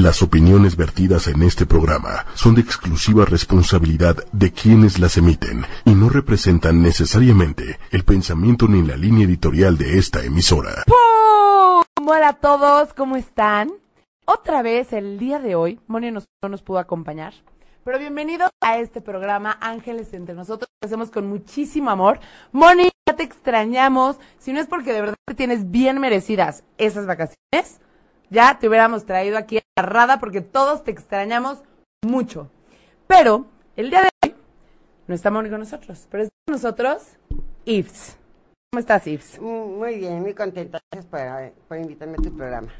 Las opiniones vertidas en este programa son de exclusiva responsabilidad de quienes las emiten y no representan necesariamente el pensamiento ni la línea editorial de esta emisora. ¡Pum! Hola a todos, ¿cómo están? Otra vez el día de hoy, Moni nos- no nos pudo acompañar, pero bienvenidos a este programa Ángeles entre nosotros, que hacemos con muchísimo amor. Moni, ya te extrañamos, si no es porque de verdad te tienes bien merecidas esas vacaciones, ya te hubiéramos traído aquí agarrada porque todos te extrañamos mucho. Pero el día de hoy no está Moni con nosotros, pero está con nosotros Yves. ¿Cómo estás, Yves? Mm, Muy bien, muy contenta. Gracias por, por invitarme a tu programa.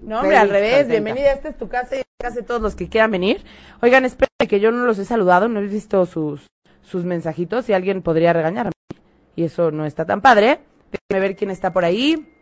No, hombre, al revés. contenta. Bienvenida. Esta es tu casa y casa de todos los que quieran venir. Oigan, espérenme que yo no los he saludado, no he visto sus, sus mensajitos y alguien podría regañarme. Y eso no está tan padre. Déjenme ver quién está por ahí.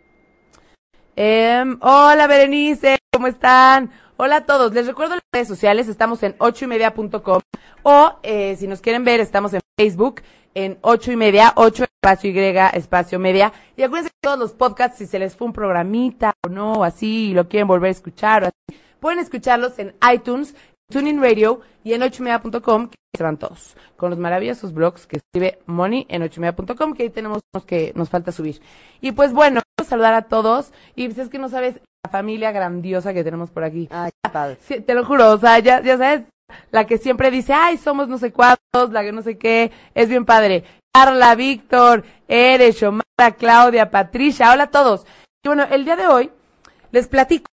Em, hola, Berenice, ¿cómo están? Hola a todos. Les recuerdo las redes sociales. Estamos en ochoymedia.com o eh, si nos quieren ver, estamos en Facebook en ocho y media, ocho espacio Y, espacio media. Y acuérdense que todos los podcasts, si se les fue un programita o no, o así, y lo quieren volver a escuchar o así, pueden escucharlos en iTunes, Tuning Radio y en ochoymedia.com, que se van todos. Con los maravillosos blogs que escribe Moni en ochoymedia.com, que ahí tenemos que nos falta subir. Y pues bueno, quiero saludar a todos. Y pues es que no sabes la familia grandiosa que tenemos por aquí. Ay, qué padre. Sí, te lo juro, o sea, ya, ya sabes, la que siempre dice, ay, somos no sé cuántos, la que no sé qué, es bien padre. Carla, Víctor, Eres, Xomara, Claudia, Patricia, hola a todos. Y bueno, el día de hoy les platico.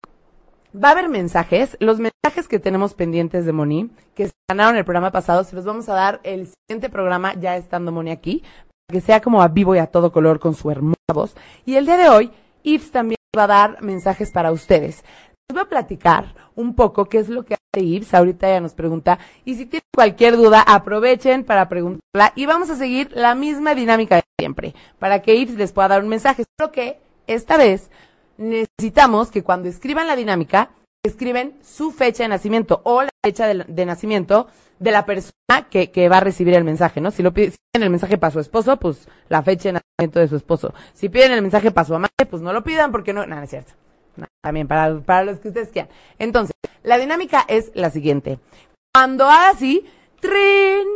Va a haber mensajes, los mensajes que tenemos pendientes de Moni, que se ganaron el programa pasado, se los vamos a dar el siguiente programa, ya estando Moni aquí, para que sea como a vivo y a todo color con su hermosa voz. Y el día de hoy, Yves también va a dar mensajes para ustedes. Les voy a platicar un poco qué es lo que hace Yves. Ahorita ella nos pregunta. Y si tienen cualquier duda, aprovechen para preguntarla. Y vamos a seguir la misma dinámica de siempre. Para que Yves les pueda dar un mensaje. Solo que esta vez necesitamos que cuando escriban la dinámica, escriben su fecha de nacimiento o la fecha de, nacimiento de la persona que, va a recibir el mensaje, ¿no? Si lo piden, el mensaje para su esposo, pues la fecha de nacimiento de su esposo. Si piden el mensaje para su amante, pues no lo pidan porque no, nada, no es cierto. También para, para los que ustedes quieran. Entonces, la dinámica es la siguiente. Cuando haga así, trin,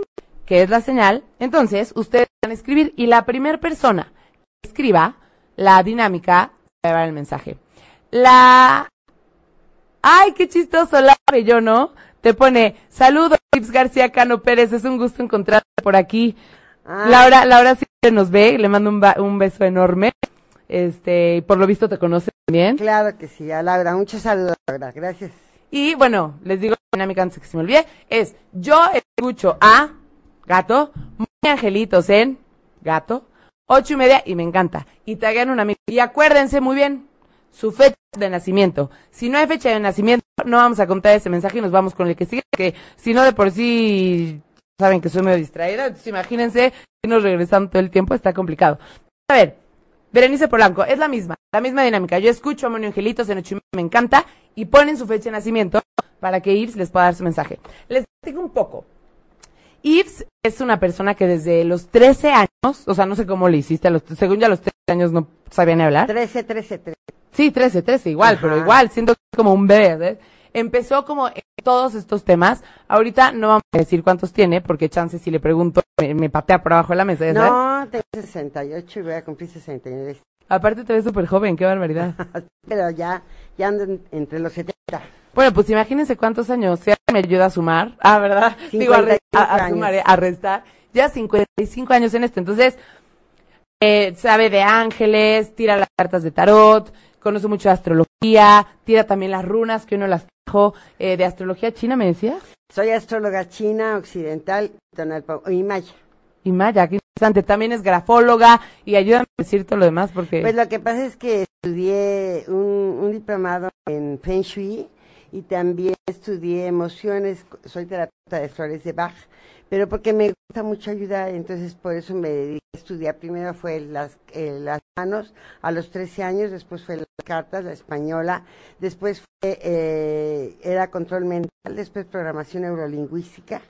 que es la señal, entonces ustedes van a escribir y la primera persona que escriba la dinámica llevar el mensaje. La Ay, qué chistoso, la yo, ¿no? Te pone, saludos, Ips García Cano Pérez, es un gusto encontrarte por aquí. Ay, Laura, Laura siempre nos ve, le mando un, ba- un beso enorme. Este, y por lo visto te conoce también. Claro que sí, a Laura. Muchos saludos, Laura. Gracias. Y bueno, les digo la dinámica antes que se me olvide, es yo escucho a gato, muy angelitos en gato, ocho y media y me encanta. Y te hagan un amigo. Y acuérdense muy bien, su fecha de nacimiento. Si no hay fecha de nacimiento, no vamos a contar ese mensaje y nos vamos con el que sigue, que si no de por sí saben que soy medio distraída, entonces imagínense, si nos regresamos todo el tiempo, está complicado. A ver, Berenice Polanco, es la misma, la misma dinámica. Yo escucho a Moni Angelitos en media, me encanta, y ponen su fecha de nacimiento para que Yves les pueda dar su mensaje. Les platico un poco. Yves es una persona que desde los 13 años, o sea, no sé cómo le hiciste, a los, según ya los 13 años no sabía ni hablar. 13, 13, 13. Sí, 13, 13, igual, Ajá. pero igual, siento como un bebé, ¿ves? Empezó como en todos estos temas. Ahorita no vamos a decir cuántos tiene, porque chance si le pregunto, me, me patea por abajo de la mesa. No, tengo 68 y voy a cumplir 69. Aparte te ves súper joven, qué barbaridad. Pero ya, ya ando en- entre los 70. Bueno, pues imagínense cuántos años. Alguien me ayuda a sumar. Ah, ¿verdad? Digo, a, re- 55 a- a sumar, eh, a restar. Ya 55 años en esto. Entonces, eh, sabe de ángeles, tira las cartas de tarot, conoce mucho de astrología, tira también las runas que uno las trajo. Eh, de astrología china, ¿me decías? Soy astróloga china, occidental y maya. Y Maya, qué interesante. También es grafóloga y ayúdame a decir todo lo demás porque... Pues lo que pasa es que estudié un, un diplomado en Feng Shui y también estudié emociones, soy terapeuta de flores de Bach, pero porque me gusta mucho ayudar, entonces por eso me dediqué a estudiar. Primero fue las, eh, las manos a los 13 años, después fue las cartas, la española, después fue, eh, era control mental, después programación neurolingüística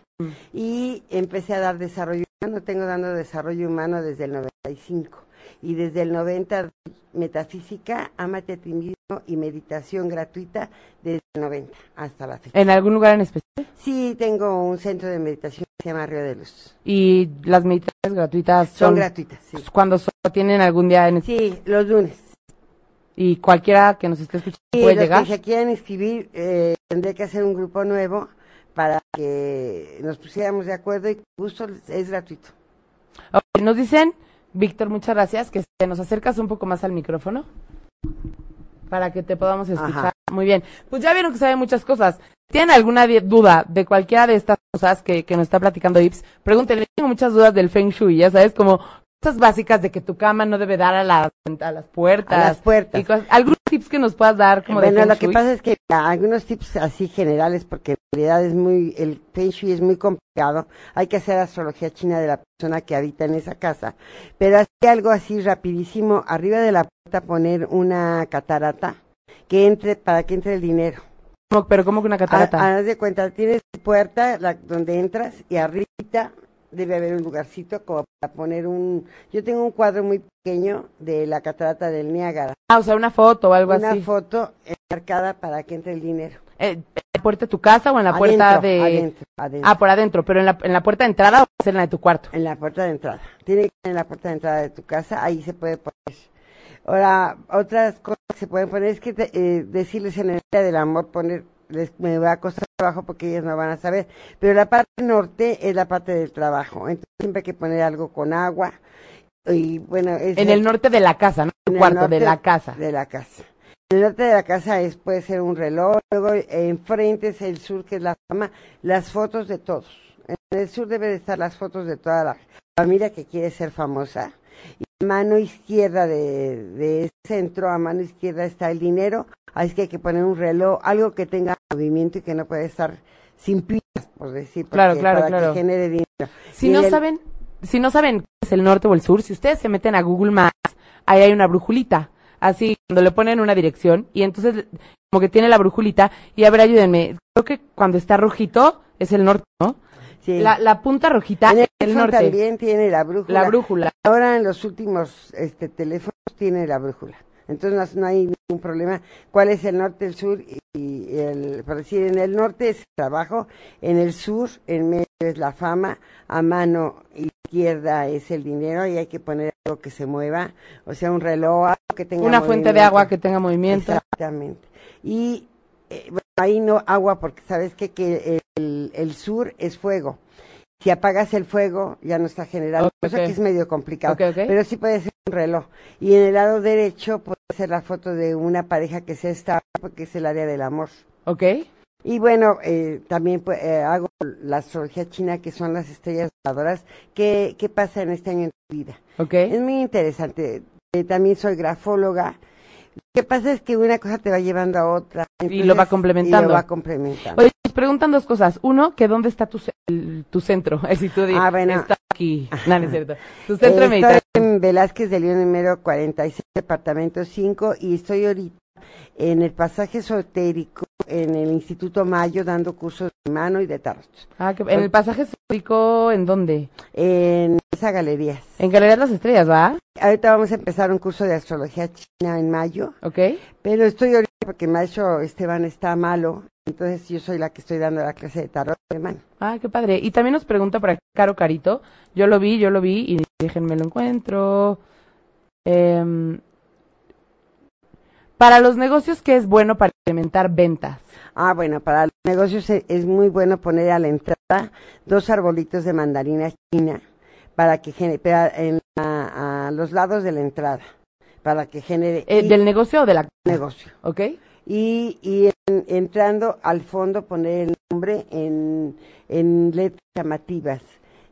y empecé a dar desarrollo humano, tengo dando desarrollo humano desde el 95 y desde el 90 metafísica, amate a ti y meditación gratuita desde el 90 hasta la fecha. ¿En algún lugar en especial? Sí, tengo un centro de meditación que se llama Río de Luz. ¿Y las meditaciones gratuitas Son, son, gratuitas, sí. cuando solo tienen algún día en especial? Sí, los lunes. Y cualquiera que nos esté escuchando puede los llegar. que se quieran inscribir, eh, tendré que hacer un grupo nuevo para que nos pusiéramos de acuerdo y con gusto es gratuito. Nos dicen, Víctor, muchas gracias, que nos acercas un poco más al micrófono para que te podamos escuchar. Ajá. Muy bien. Pues ya vieron que saben muchas cosas. ¿Tienen alguna duda de cualquiera de estas cosas que, que nos está platicando Ips? Pregúntenle. Tengo muchas dudas del Feng Shui, ya sabes, como cosas básicas de que tu cama no debe dar a las, a las puertas. A las puertas. y cosas- algunos tips que nos puedas dar como de bueno, lo que pasa es que ah, algunos tips así generales, porque en realidad es muy, el Feng Shui es muy complicado. Hay que hacer astrología china de la persona que habita en esa casa. Pero así algo así rapidísimo, arriba de la puerta poner una catarata que entre, para que entre el dinero. Pero como que una catarata. Ha- Haz de cuenta, tienes puerta la, donde entras y arribita debe haber un lugarcito como para poner un... Yo tengo un cuadro muy pequeño de la catarata del Niágara. Ah, o sea, una foto o algo Una así. foto marcada para que entre el dinero. Eh, ¿En la puerta de tu casa o en la puerta de...? Adentro, adentro. Ah, por adentro, pero en la, en la puerta de entrada o en la de tu cuarto. En la puerta de entrada. Tiene que ser en la puerta de entrada de tu casa, ahí se puede poner. Ahora, otras cosas que se pueden poner es que te- eh, decirles en el día del amor, poner, les, me va a costar trabajo porque ellas no van a saber. Pero la parte norte es la parte del trabajo. Entonces siempre hay que poner algo con agua. Y bueno, es En el norte de la casa, ¿no? en Tu el cuarto, de la casa. De la casa. En el norte de la casa es, puede ser un reloj, luego enfrente es el sur, que es la fama, las fotos de todos. En el sur deben de estar las fotos de toda la familia que quiere ser famosa. Y a mano izquierda de, de ese centro, a mano izquierda está el dinero, así que hay que poner un reloj, algo que tenga movimiento y que no puede estar sin pilas, por decir, Claro, claro, para claro. que genere dinero. Si Y no el- saben, si no saben qué es el norte o el sur, si ustedes se meten a Google Maps, ahí hay una brujulita. Así, cuando le ponen una dirección, y entonces, como que tiene la brujulita, y a ver, ayúdenme. Creo que cuando está rojito, es el norte, ¿no? Sí. La, la punta rojita en el, el norte. también tiene la brújula. La brújula. Ahora en los últimos este, teléfonos tiene la brújula. Entonces no, hay ningún problema. ¿Cuál es el norte, el sur? Y, el, por decir, en el norte es el trabajo, en el sur, en medio es la fama, a mano izquierda es el dinero y hay que poner algo que se mueva, o sea, un reloj, algo que tenga Una fuente de agua que tenga movimiento. Exactamente. Y eh, bueno, ahí no agua porque sabes que, que el, el sur es fuego. Si apagas el fuego ya no está generando, Ok, cosa que es medio complicado. Pero sí puede ser un reloj. Y en el lado derecho puede ser la foto de una pareja que sea estable porque es el área del amor. ¿Ok? Y bueno, eh, también pues, eh, hago la astrología china que son las estrellas voladoras. ¿Qué, ¿Qué pasa en este año en tu vida? ¿Ok? Es muy interesante. Eh, también soy grafóloga. Lo que pasa es que una cosa te va llevando a otra. Y lo va complementando. Y lo va complementando. Oye, nos preguntan dos cosas. Uno, que dónde está tu, el- tu centro. Decir, tú di, Ah, bueno. está aquí. No, no es cierto. Tu centro de Eh, meditación. estoy en Velázquez de León número 46, departamento 5, y estoy ahorita en el pasaje esotérico en el Instituto Mayo dando cursos de mano y de tarot. Ah, que- en el pasaje histórico, ¿en dónde? En esa galerías. En Galerías Las Estrellas, ¿va? Ahorita vamos a empezar un curso de astrología china en mayo, ¿Ok? pero estoy ahorita porque el maestro Esteban está malo, entonces yo soy la que estoy dando la clase de tarot de mano. Ah, qué padre. Y también nos pregunta por aquí Caro Carito. Yo lo vi, yo lo vi y déjenme lo encuentro. Em, para los negocios, ¿qué es bueno para incrementar ventas? Ah, bueno, para los negocios e- es muy bueno poner a la entrada dos arbolitos de mandarina china para que genere, en la- a los lados de la entrada, para que genere Eh, ¿Del negocio o de la negocio. ¿Ok? Y, y en- entrando al fondo poner el nombre en, en letras llamativas.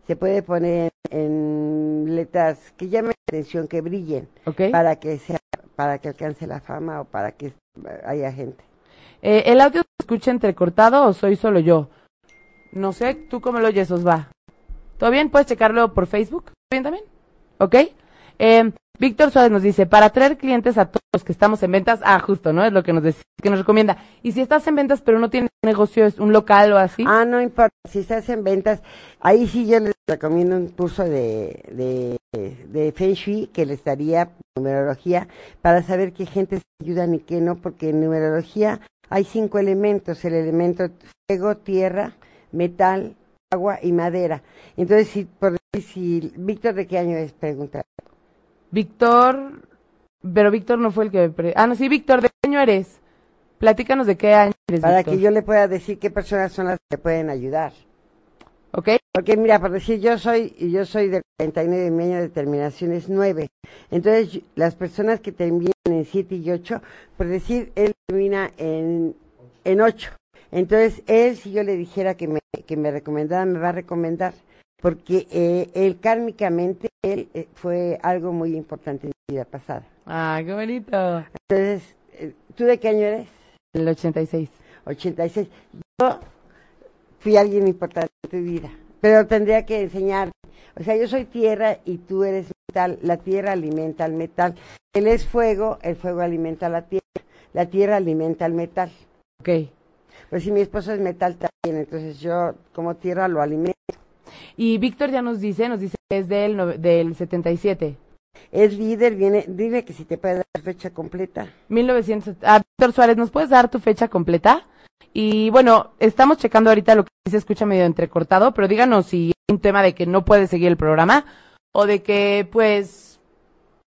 Se puede poner en letras que llamen la atención, que brillen, ¿Ok? para que sea, para que alcance la fama o para que haya gente. Eh, ¿El audio se escucha entrecortado o soy solo yo? No sé, ¿tú cómo lo oyes, Osva? ¿Todo bien? ¿Puedes checarlo por Facebook? ¿Todo bien también? ¿Ok? Eh, Víctor Suárez nos dice, para atraer clientes a todos los que estamos en ventas, ah, justo, ¿no? Es lo que nos, dec- que nos recomienda. Y si estás en ventas pero no tienes negocio, es un local o así. Ah, no importa, si estás en ventas, ahí sí yo les recomiendo un curso de, de, de Feng Shui que les daría numerología para saber qué gente se ayudan y qué no, porque en numerología hay cinco elementos, el elemento fuego, tierra, metal, agua y madera. Entonces, si, por si, Víctor, ¿de qué año es? Pregunta. Víctor, pero Víctor no fue el que me pre- Ah, no, sí, Víctor, ¿de qué año eres? Platícanos de qué año eres, Para Víctor. que yo le pueda decir qué personas son las que pueden ayudar. ¿Ok? Porque mira, por decir, yo soy, yo soy de 49, mi año de terminación es 9. Entonces, las personas que terminan en 7 y 8, por decir, él termina en, en 8. Entonces, él, si yo le dijera que me, que me recomendara, me va a recomendar. Porque eh, él, kármicamente, él eh, fue algo muy importante en mi vida pasada. Ah, qué bonito. Entonces, eh, ¿tú de qué año eres? El 86. 86. Yo fui alguien importante en tu vida, pero tendría que enseñar. O sea, yo soy tierra y tú eres metal. La tierra alimenta al metal. Él es fuego, el fuego alimenta a la tierra. La tierra alimenta al metal. Ok. Pues si mi esposo es metal también, entonces yo como tierra lo alimento. Y Víctor ya nos dice, nos dice que es del, del 77. Es líder, viene, dile que si te puede dar fecha completa. 1900. Ah, Víctor Suárez, ¿nos puedes dar tu fecha completa? Y bueno, estamos checando ahorita lo que se escucha medio entrecortado, pero díganos si es un tema de que no puede seguir el programa o de que, pues,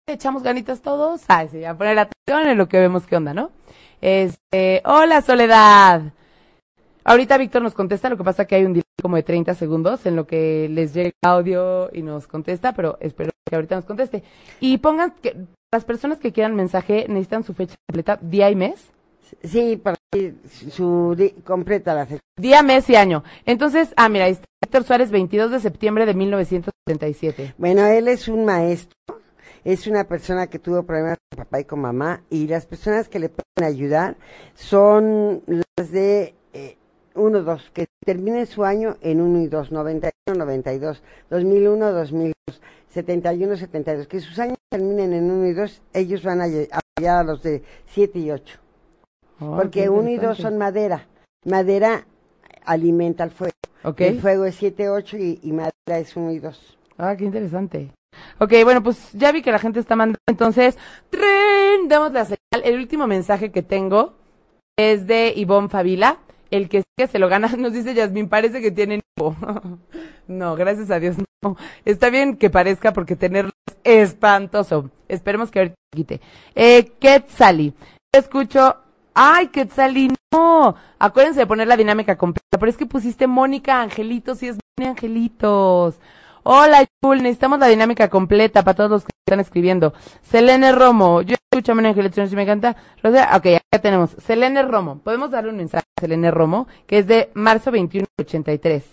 echamos ganitas todos. Ah, sí, a poner atención en lo que vemos qué onda, ¿no? Este, hola Soledad. Ahorita Víctor nos contesta, lo que pasa que hay un delay como de 30 segundos en lo que les llega audio y nos contesta, pero espero que ahorita nos conteste. Y pongan que las personas que quieran mensaje necesitan su fecha completa, día y mes. Sí, para su completa la fecha. Día, mes y año. Entonces, ah, mira, ahí está Víctor Suárez, 22 de septiembre de 1977. Bueno, él es un maestro, es una persona que tuvo problemas con papá y con mamá, y las personas que le pueden ayudar son las de 1, 2, que terminen su año en 1 y 2, 91, 92, 2001, 2002, 71, 72, que sus años terminen en 1 y 2, ellos van a apoyar a los de 7 y 8, Oh, porque qué 1 y 2 son madera, madera alimenta al fuego, Ok. el fuego es 7, 8 y, y madera es 1 y 2. Ah, qué interesante. Ok, bueno, pues ya vi que la gente está mandando. Entonces, ¡trin! damos la señal. El último mensaje que tengo es de Ivonne Favila. El que sigue se lo gana, nos dice Yasmin, parece que tiene hipo. no, gracias a Dios, no. Está bien que parezca porque tenerlo es espantoso. Esperemos que ahorita quite. Eh, Quetzali. Escucho. Ay, Quetzali, no. Acuérdense de poner la dinámica completa. Pero es que pusiste Mónica Angelitos y es Mónica Angelitos. Hola, Jul, necesitamos la dinámica completa para todos los que están escribiendo. Selene Romo, yo escucho Mónica Angelitos y me encanta. Rosa, ok, acá tenemos. Selene Romo, podemos darle un mensaje a Selene Romo, que es de marzo 21 de 83.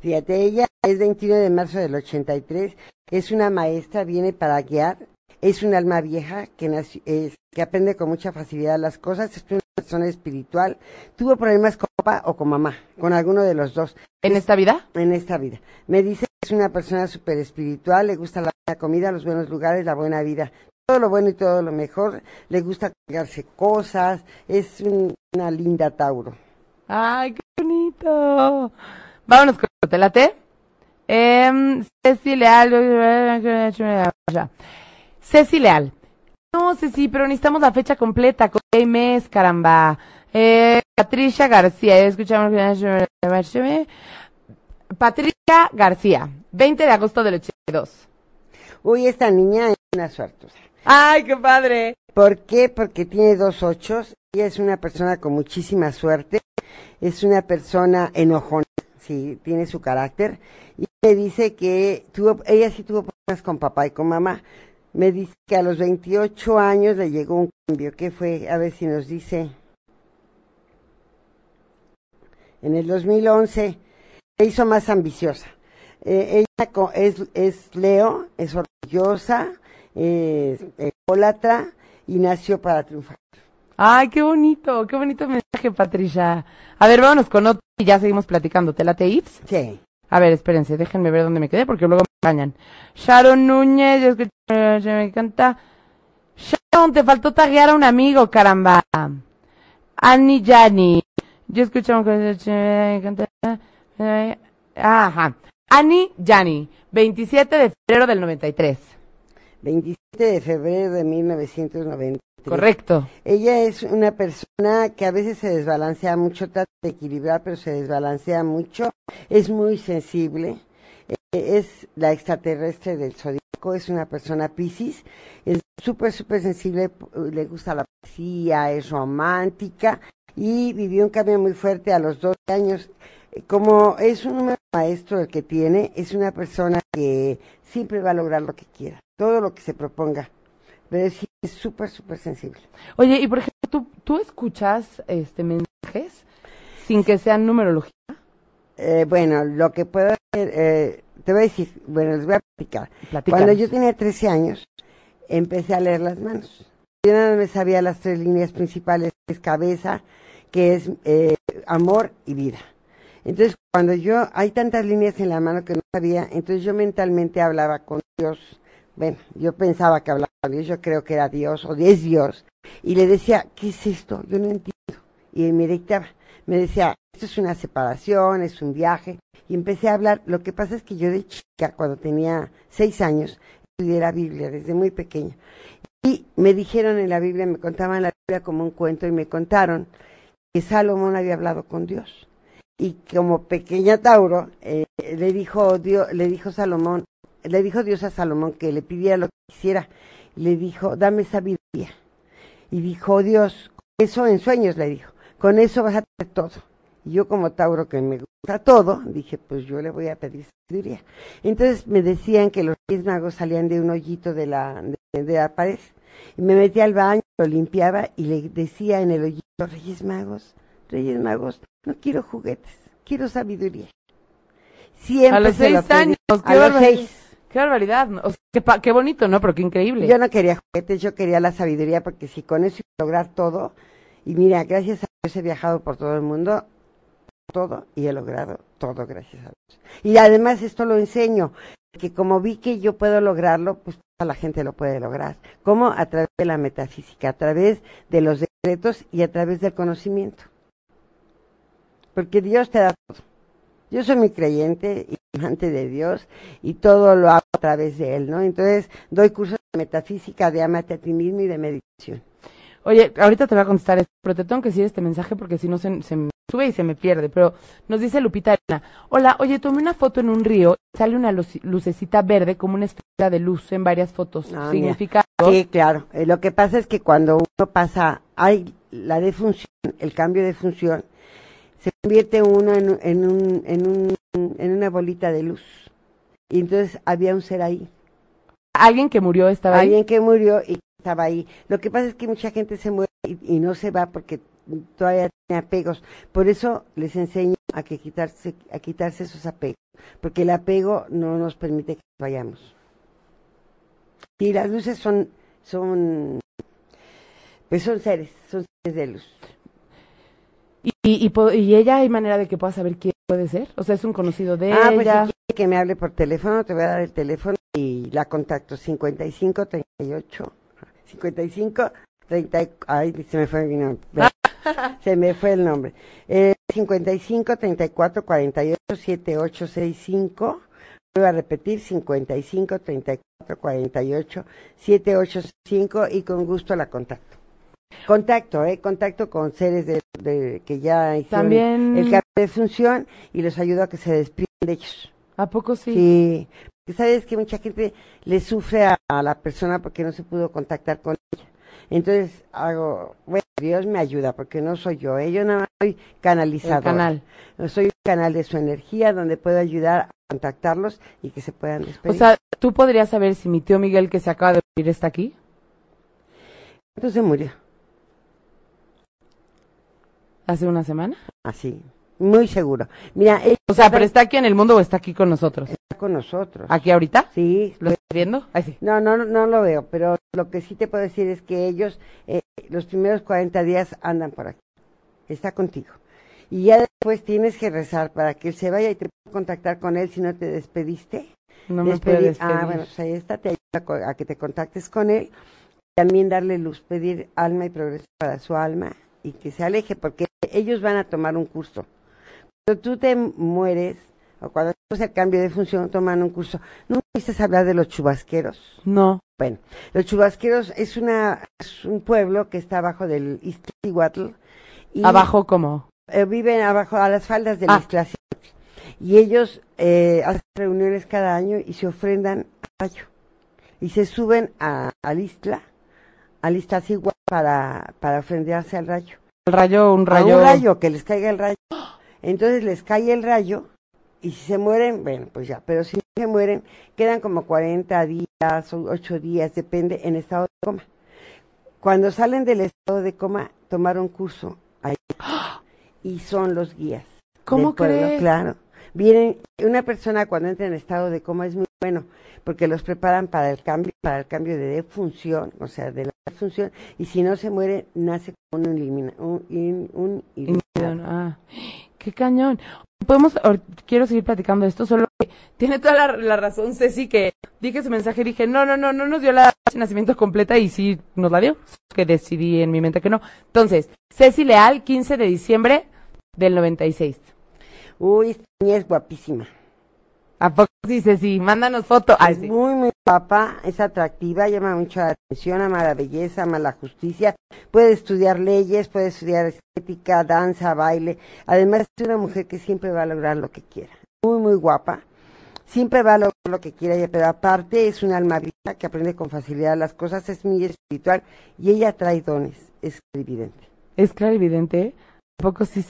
Fíjate, ella es 21 de marzo del 83, es una maestra, viene para guiar, es un alma vieja que, nació- es- que aprende con mucha facilidad las cosas, es una persona espiritual, tuvo problemas con papá o con mamá, con alguno de los dos ¿En esta vida? en esta vida. Me dice es una persona súper espiritual, le gusta la comida, los buenos lugares, la buena vida. Todo lo bueno y todo lo mejor, le gusta cargarse cosas, es un- una linda Tauro. Ay, qué bonito. Vámonos con ¿te late? Eh, Ceci Leal. Ceci Leal. No, Ceci, pero necesitamos la fecha completa. Con mes, caramba. Eh, Patricia García. Escuchamos. Patricia García. 20 de agosto del 82. Uy, esta niña es una suertuda. Ay, qué padre. ¿Por qué? Porque tiene dos ochos. Ella es una persona con muchísima suerte. Es una persona enojona. Sí, tiene su carácter. Y me dice que tuvo, ella sí tuvo problemas con papá y con mamá. Me dice que a los 28 años le llegó un cambio. ¿Qué fue? A ver si nos dice. En el 2011 se hizo más ambiciosa. Eh, ella es, es Leo, es orgullosa, es ególatra y nació para triunfar. Ay, qué bonito, qué bonito mensaje, Patricia. A ver, vámonos con otro y ya seguimos platicando. ¿Te late, Ips? Sí. A ver, espérense, déjenme ver dónde me quedé porque luego me extrañan. Sharon Núñez, yo escucho, eh, me encanta. Sharon, te faltó taguear a un amigo, caramba. Annie Yani, yo escucho, me encanta. Eh, Ajá. Annie Yani, 27 de febrero del 93. 27 de febrero de 1993. Correcto. Ella es una persona que a veces se desbalancea mucho, trata de equilibrar, pero se desbalancea mucho. Es muy sensible. Eh, es la extraterrestre del zodíaco, es una persona piscis. Es súper, súper sensible, le gusta la poesía, es romántica y vivió un cambio muy fuerte a los 12 años. Como es un maestro el que tiene, es una persona que siempre va a lograr lo que quiera, todo lo que se proponga. Pero sí, es súper, súper sensible. Oye, y por ejemplo, ¿tú, tú escuchas este mensajes sin que sean numerología? Eh, bueno, lo que puedo hacer, eh, te voy a decir, bueno, les voy a platicar. Cuando yo tenía 13 años, empecé a leer las manos. Yo nada más me sabía las tres líneas principales, que es cabeza, que es eh, amor y vida. Entonces, cuando yo, hay tantas líneas en la mano que no sabía, entonces yo mentalmente hablaba con Dios. Bueno, yo pensaba que hablaba con Dios, yo creo que era Dios o es Dios. Y le decía, ¿qué es esto? Yo no entiendo. Y me dictaba, me decía, esto es una separación, es un viaje. Y empecé a hablar. Lo que pasa es que yo de chica, cuando tenía seis años, estudié la Biblia desde muy pequeña. Y me dijeron en la Biblia, me contaban la Biblia como un cuento y me contaron que Salomón había hablado con Dios y como pequeña Tauro eh, le dijo Dios, le dijo Salomón, le dijo Dios a Salomón que le pidiera lo que quisiera, le dijo, dame sabiduría. Y dijo Dios, eso en sueños le dijo, con eso vas a tener todo. Y yo como Tauro que me gusta todo, dije, pues yo le voy a pedir sabiduría. Entonces me decían que los Reyes Magos salían de un hoyito de la, de, la pared. Y me metí al baño, lo limpiaba y le decía en el hoyito, Reyes Magos, Reyes Magos, no quiero juguetes, quiero sabiduría. Siempre a los se lo seis años, A qué, los barbaridad. seis. Qué barbaridad. O sea, qué, pa- qué bonito, ¿no? Pero qué increíble. Yo no quería juguetes, yo quería la sabiduría, porque si con eso iba a lograr todo, y mira, gracias a Dios he viajado por todo el mundo, todo, y he logrado todo, gracias a Dios. Y además esto lo enseño, que como vi que yo puedo lograrlo, pues toda la gente lo puede lograr. ¿Cómo? A través de la metafísica, a través de los decretos y a través del conocimiento. Porque Dios te da todo. Yo soy muy creyente y amante de Dios y todo lo hago a través de Él, ¿no? Entonces doy cursos de metafísica, de amate a ti mismo y de meditación. Oye, ahorita te voy a contestar esto, pero te tengo que decir este mensaje porque si no se, se me sube y se me pierde. Pero nos dice Lupita Arena, hola, oye, tomé una foto en un río, sale una lucecita verde como una esfera de luz en varias fotos. Ah, ¿Significa Sí, claro. Eh, lo que pasa es que cuando uno pasa, hay la defunción, el cambio de función, se convierte uno en, en, un, en, un, en una bolita de luz. Y entonces había un ser ahí. alguien que murió estaba ahí? Alguien que murió y estaba ahí. Lo que pasa es que mucha gente se muere y, y no se va porque todavía tiene apegos. Por eso les enseño a que quitarse, a quitarse esos apegos. Porque el apego no nos permite que vayamos. Y las luces son, son, pues son seres, son seres de luz. ¿Y, y, y y ella hay manera de que pueda saber quién puede ser? O sea, es un conocido de Ah, pues si ella. quiere que me hable por teléfono, te voy a dar el teléfono y la contacto 55 38 55 30 ay, se me fue mi nombre. se me fue el nombre. Eh, 55 34 48 7865 Voy a repetir 55 34 48 7865 y con gusto la contacto. Contacto, eh, contacto con seres de, de- que ya hicieron También, el cambio de función y los ayudo a que se despidan de ellos. ¿a poco sí? Sí. Porque sabes que mucha gente le sufre a, a la persona porque no se pudo contactar con ella. Entonces hago, bueno, Dios me ayuda porque no soy yo, ¿eh? yo nada más soy canalizador. El canal. Soy un canal de su energía donde puedo ayudar a contactarlos y que se puedan O despedir. sea, ¿tú podrías saber si mi tío Miguel que se acaba de morir está aquí? Entonces murió, ¿Hace una semana? así, muy seguro. Mira, ella O sea, ¿pero está aquí en el mundo o está aquí con nosotros? está con nosotros. ¿Aquí ahorita? Sí, ¿Lo estás viendo? Ay, sí. No, no, no, lo veo, pero lo que sí te puedo decir es que ellos eh, los primeros 40 días andan por aquí. Está contigo. Y ya después tienes que rezar para que él se vaya y te pueda contactar con él si no te despediste. No me despedir. Ah, bueno, pues ahí está, te ayuda a que te contactes con él. También darle luz, pedir alma y progreso para su alma y que se aleje, porque ellos van a tomar un curso. Cuando tú te mueres, o cuando hacemos el cambio de función, toman un curso. ¿No oíste hablar de los chubasqueros? No. Bueno, los chubasqueros es, una, es un pueblo que está abajo del Iztaccíhuatl. y- Abajo como. eh, viven abajo a las faldas del Ah. Y ellos eh, hacen reuniones cada año y se ofrendan al rayo. Y se suben a, al Istla, al Iztaccíhuatl para, para ofrendarse al rayo. El rayo, un A rayo. un rayo, que les caiga el rayo. Entonces les cae el rayo y si se mueren, bueno, pues ya. Pero si se mueren, quedan como 40 días o 8 días, depende, en estado de coma. Cuando salen del estado de coma, tomaron curso ahí. Y son los guías. ¿Cómo crees? Claro. Vienen, una persona cuando entra en estado de coma es muy bueno, porque los preparan para el cambio, para el cambio de defunción, o sea, de la defunción, y si no se muere, nace como un elimina, un, un iluminado. Ah, qué cañón. Podemos, quiero seguir platicando de esto, solo que tiene toda la, la razón Ceci que dije su mensaje y dije, no, no, no, no nos dio la de nacimiento completa y sí nos la dio, que decidí en mi mente que no. Entonces, Ceci Leal, 15 de diciembre del 96. Uy, esta niña es guapísima. ¿A poco sí, Ceci? Mándanos foto. Ay, es sí. muy, muy guapa, es atractiva, llama mucho la atención, ama la belleza, ama la justicia. Puede estudiar leyes, puede estudiar estética, danza, baile. Además, es una mujer que siempre va a lograr lo que quiera. Muy, muy guapa. Siempre va a lograr lo que quiera, ella, pero aparte es un alma viva que aprende con facilidad las cosas, es muy espiritual y ella trae dones, es evidente. Es clarividente.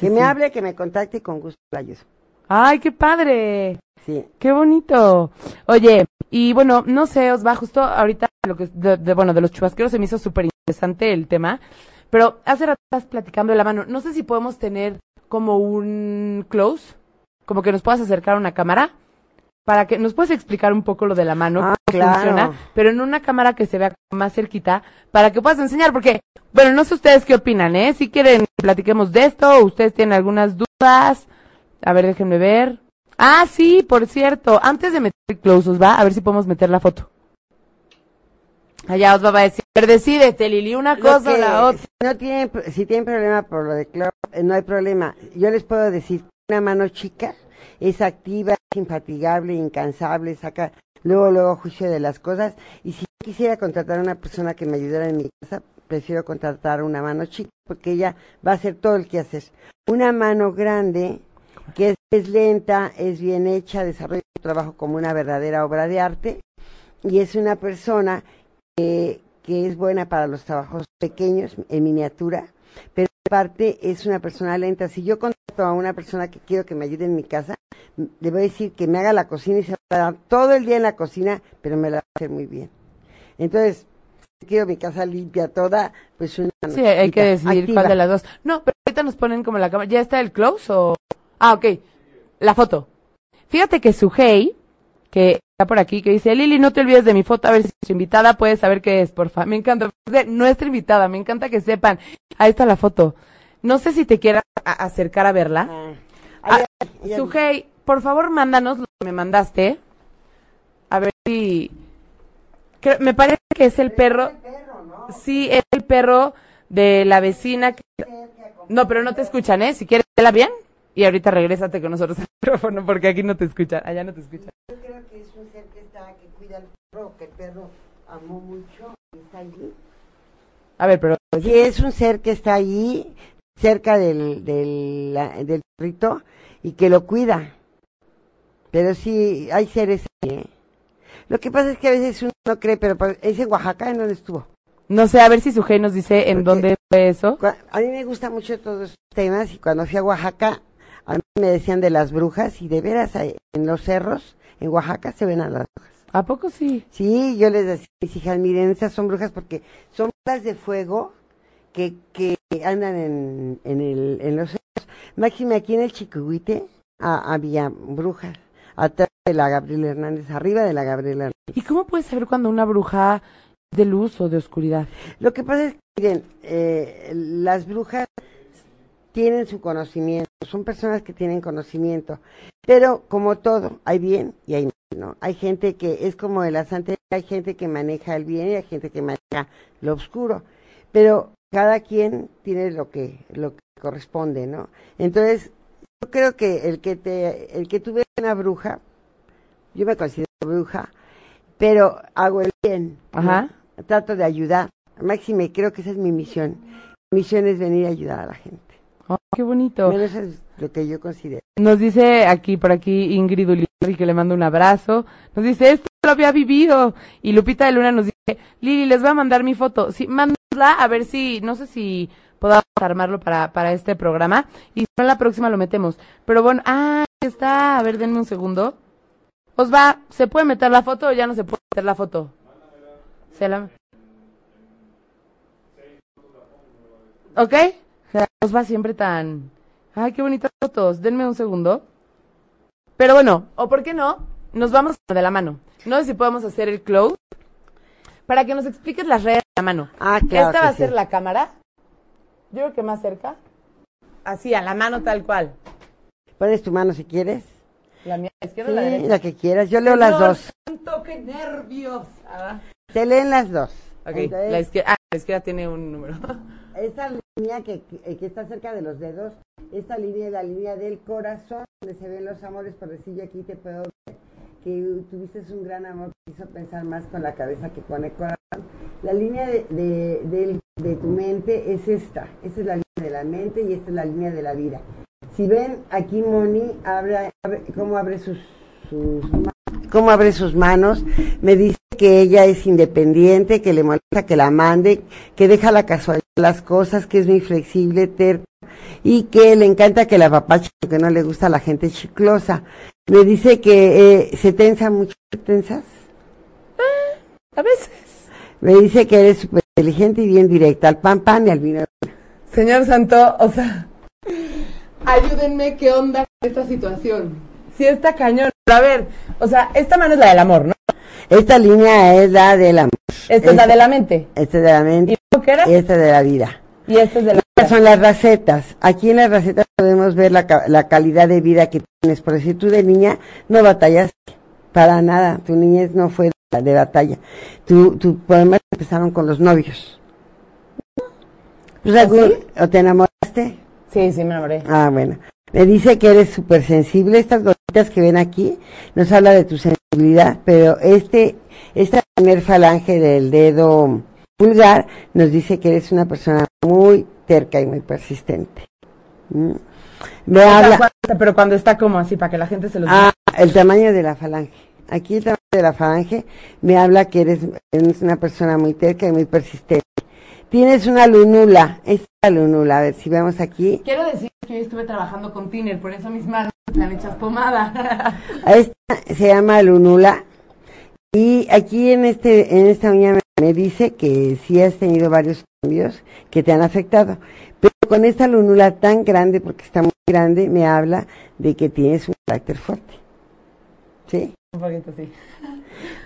Que me hable, que me contacte y con gusto la ayudo. Ay, qué padre. Sí. Qué bonito. Oye, y bueno, no sé, os va justo ahorita lo que de, de- bueno, de los chubasqueros se me hizo súper interesante el tema, pero hace rato estás platicando de la mano. No sé si podemos tener como un close, como que nos puedas acercar a una cámara para que nos puedes explicar un poco lo de la mano, Ah, cómo claro. funciona, pero en una cámara que se vea más cerquita para que puedas enseñar, porque bueno, no sé ustedes qué opinan, ¿eh? Si quieren platiquemos de esto, ustedes tienen algunas dudas. A ver, déjenme ver. Ah, sí, por cierto. Antes de meter el close, os va a ver si podemos meter la foto. Allá os va a decir, ver, decídete, Lili, una cosa o la otra. Si, no tienen, si tienen problema por lo de cloro, eh, no hay problema. Yo les puedo decir, una mano chica es activa, es infatigable, incansable, saca luego, luego juicio de las cosas. Y si quisiera contratar a una persona que me ayudara en mi casa, prefiero contratar una mano chica, porque ella va a hacer todo el que hacer. Una mano grande, que es, lenta, es bien hecha, desarrolla su trabajo como una verdadera obra de arte, y es una persona que, que es buena para los trabajos pequeños, en miniatura, pero aparte es una persona lenta. Si yo a una persona que quiero que me ayude en mi casa, le voy a decir que me haga la cocina y se va a dar todo el día en la cocina, pero me la va a hacer muy bien. Entonces, si quiero mi casa limpia toda, pues una Sí, hay que decidir activa. cuál de las dos. No, pero ahorita nos ponen como la cámara. ¿Ya está el close o...? Ah, ok. La foto. Fíjate que Sujei, que está por aquí, que dice, Lili, no te olvides de mi foto, a ver si su invitada puede saber qué es, porfa. Me encanta. Nuestra invitada, me encanta que sepan. Ahí está la foto. No sé si te quieras a- acercar a verla. Ah, Ah, ahí- ahí- Sujei, por favor, mándanos lo que me mandaste. A ver si... creo- me parece que es el perro... Sí, es el perro de la vecina. que- No, pero no te escuchan, ¿eh? Si quieres, vela bien. Y ahorita regrésate con nosotros al micrófono porque aquí no te escuchan. Allá no te escuchan. Yo creo que es un ser que está, que cuida al perro, que el perro amó mucho y está allí. A ver, pero... Sí, es un ser que está allí, cerca del, del, del perrito, y que lo cuida. Pero sí, hay seres ahí, ¿eh? Lo que pasa es que a veces uno no cree, pero pa- es en Oaxaca, ¿en dónde estuvo? No sé, a ver si Sujei nos dice en Porque- dónde fue eso. A mí me gustan mucho todos estos temas, y cuando fui a Oaxaca, a mí me decían de las brujas, y de veras, en los cerros, en Oaxaca se ven a las brujas. ¿A poco sí? Sí, yo les decía a mis hijas, miren, estas son brujas porque son bolas de fuego que, que andan en, en, el, en los. Máxime, aquí en el Chiquihuite había brujas, atrás de la Gabriela Hernández, arriba de la Gabriela Hernández. ¿Y cómo puedes saber cuando una bruja de luz o de oscuridad? Lo que pasa es que, miren, eh, las brujas tienen su conocimiento, son personas que tienen conocimiento, pero como todo, hay bien y hay mal. ¿no? Hay gente que es como de la santería, hay gente que maneja el bien y hay gente que maneja lo oscuro, pero cada quien tiene lo que lo que corresponde, ¿no? Entonces, yo creo que el que te el que tú ves una bruja, yo me considero bruja, pero hago el bien, ¿no? Ajá. trato de ayudar. Máxime, creo que esa es mi misión. Mi misión es venir a ayudar a la gente. Oh, qué bonito. Bueno, eso es lo que yo considero. Nos dice aquí, por aquí, Ingrid Ulibarri, que le mando un abrazo. Nos dice, esto lo había vivido. Y Lupita de Luna nos dice, Lili, les voy a mandar mi foto. Sí, mándala a ver si, no sé si podamos armarlo para, para este programa. Y si no, la próxima lo metemos. Pero bueno, ah, está. A ver, denme un segundo. Osva, ¿se puede meter la foto o ya no se puede meter la foto? Se la... ¿Ok? Osva siempre tan... Ay, qué bonitas fotos. Denme un segundo. Pero bueno, o por qué no, nos vamos de la mano. No sé si podemos hacer el close para que nos expliques las redes de la mano. Ah, claro. Esta que va a sí. ser la cámara. Yo creo que más cerca. Así, a la mano tal cual. Pones tu mano si quieres. La mía izquierda o la Sí, derecha. la que quieras. Yo leo las dos. santo, qué nervios. Ah, Se leen las dos. ok, Entonces, la izquierda, ah, la izquierda tiene un número. Esta línea que, que, que está cerca de los dedos, esta línea es la línea del corazón, donde se ven los amores, por decir yo aquí te puedo ver que tuviste un gran amor que hizo pensar más con la cabeza que con el corazón. La línea de, tu mente es esta, esta es la línea de la mente y esta es la línea de la vida. Si ven aquí Moni abre, cómo abre sus, sus cómo abre sus manos, me dice que ella es independiente, que le molesta que la mande, que deja la casualidad las cosas, que es muy flexible, terca y que le encanta que la papache, que no le gusta a la gente chiclosa. Me dice que eh, se tensa mucho, ¿te tensas? A veces. Me dice que eres súper inteligente y bien directa, al pan pan y al vino. Señor Santo, o sea, ayúdenme, ¿qué onda con esta situación? Sí está cañón. Pero a ver, o sea, esta mano es la del amor, ¿no? Esta línea es la del amor, Esta es la de la mente. esta es de la mente ¿Y tú qué era? y esta es de la vida. Y esta es de la... Estas son las recetas. Aquí en las recetas podemos ver la, la calidad de vida que tienes. Por decir, tú de niña no batallas para nada. Tu niñez no fue de, de batalla. Tu, tu poemas empezaron con los novios. Pues, algún- ¿O te enamoraste? Sí, sí, me enamoré. Ah, bueno. Me dice que eres súper sensible. Estas gotitas que ven aquí nos habla de tu sensibilidad, pero este, esta primer falange del dedo pulgar nos dice que eres una persona muy terca y muy persistente. Mm. Me O habla, pero cuando está como así, para que la gente se lo ah, el tamaño de la falange. Aquí el tamaño de la falange me habla que eres, eres una persona muy terca y muy persistente. Tienes una lunula, esta es la lunula, a ver si vemos aquí. Quiero decir que hoy estuve trabajando con Tiner, por eso mis manos están hechas pomada. Esta se llama lunula y aquí en este en esta uña me, dice que sí has tenido varios cambios que te han afectado, pero con esta lunula tan grande porque está muy grande me habla de que tienes un carácter fuerte. ¿Sí? Un poquito sí.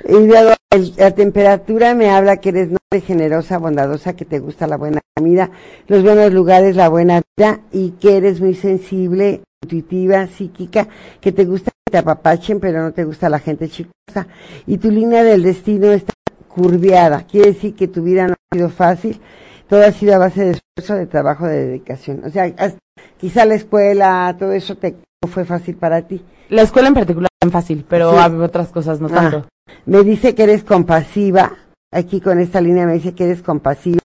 Y luego el- la temperatura me habla que eres noble, generosa, bondadosa, que te gusta la buena comida, los buenos lugares, la buena vida y que eres muy sensible, intuitiva, psíquica, que te gusta que te apapachen, pero no te gusta la gente chicosa. Y tu línea del destino está curviada, quiere decir que tu vida no ha sido fácil, todo ha sido a base de esfuerzo, de trabajo, de dedicación. O sea, has- quizá la escuela, todo eso te no fue fácil para ti. La escuela en particular es fácil, pero Sí. hay otras cosas no Ah. tanto. Me dice que eres compasiva. Aquí con esta línea me dice que eres compasiva.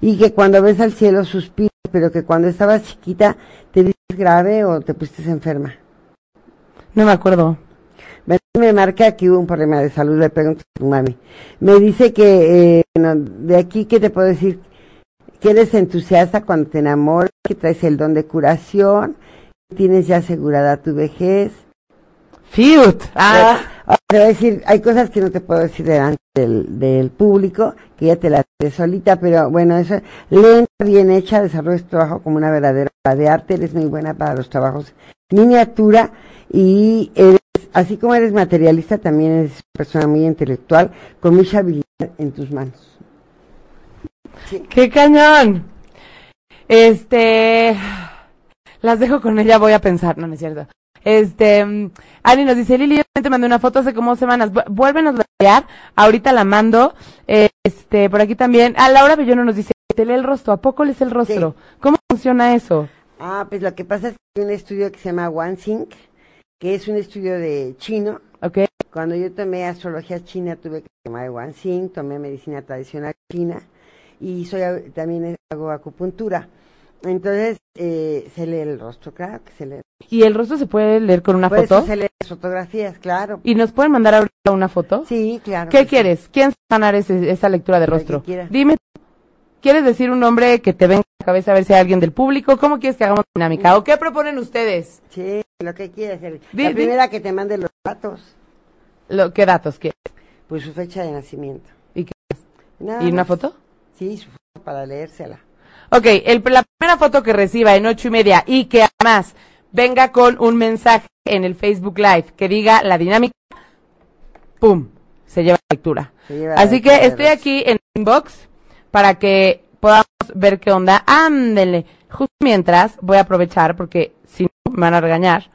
Y que cuando ves al cielo suspiras, pero que cuando estabas chiquita te dices grave o te pusiste enferma. No me acuerdo. Me, me marca que hubo un problema de salud, le pregunto a tu mami. Me dice que, eh, bueno, de aquí, ¿qué te puedo decir? Que eres entusiasta cuando te enamoras, que traes el don de curación, que tienes ya asegurada tu vejez, Fiut. Ah, Ahora te voy a decir, hay cosas que no te puedo decir delante del, del público, que ya te las sé solita, pero bueno, eso, lenta, bien hecha, desarrollas tu trabajo como una verdadera de arte, eres muy buena para los trabajos miniatura y eres, así como eres materialista, también eres persona muy intelectual, con mucha habilidad en tus manos. ¡Qué cañón! Este. Las dejo con ella, voy a pensar. No, no es cierto. Este, mm, Ani nos dice, Lili, yo mandé una foto hace como dos semanas. Vu- Vuélvenos a enviar. Ahorita la mando. Eh, Este, por aquí también. Ah, Laura Bellono nos dice, te lee el rostro. ¿A poco lees el rostro? ¿Cómo funciona eso? Ah, pues lo que pasa es que hay un estudio que se llama OneSync, que es un estudio de chino. ¿Ok? Cuando yo tomé astrología china tuve que tomar OneSync, tomé medicina tradicional china y soy también hago acupuntura. Entonces, eh, se lee el rostro, claro que se lee. ¿Y el rostro se puede leer con una Por foto? eso se lee las fotografías, claro. ¿Y nos pueden mandar ahorita una foto? Sí, claro. ¿Qué que sí. quieres? ¿Quién sanar ese- esa lectura de rostro? Dime, ¿quieres decir un nombre que te venga a la cabeza a ver si hay alguien del público? ¿Cómo quieres que hagamos dinámica? ¿O qué proponen ustedes? Sí, lo que quieras. el- Di- la di- primera que te mande los datos, Lo, ¿Qué datos quieres? pues su fecha de nacimiento. ¿Y, qué- y una foto? Sí, su foto para leérsela. Ok, el, la primera foto que reciba en ocho y media y que además venga con un mensaje en el Facebook Live que diga la dinámica, ¡pum! Se lleva la lectura. Lleva Así la que estoy aquí en el inbox para que podamos ver qué onda. Ándele. Justo mientras voy a aprovechar porque si no me van a regañar.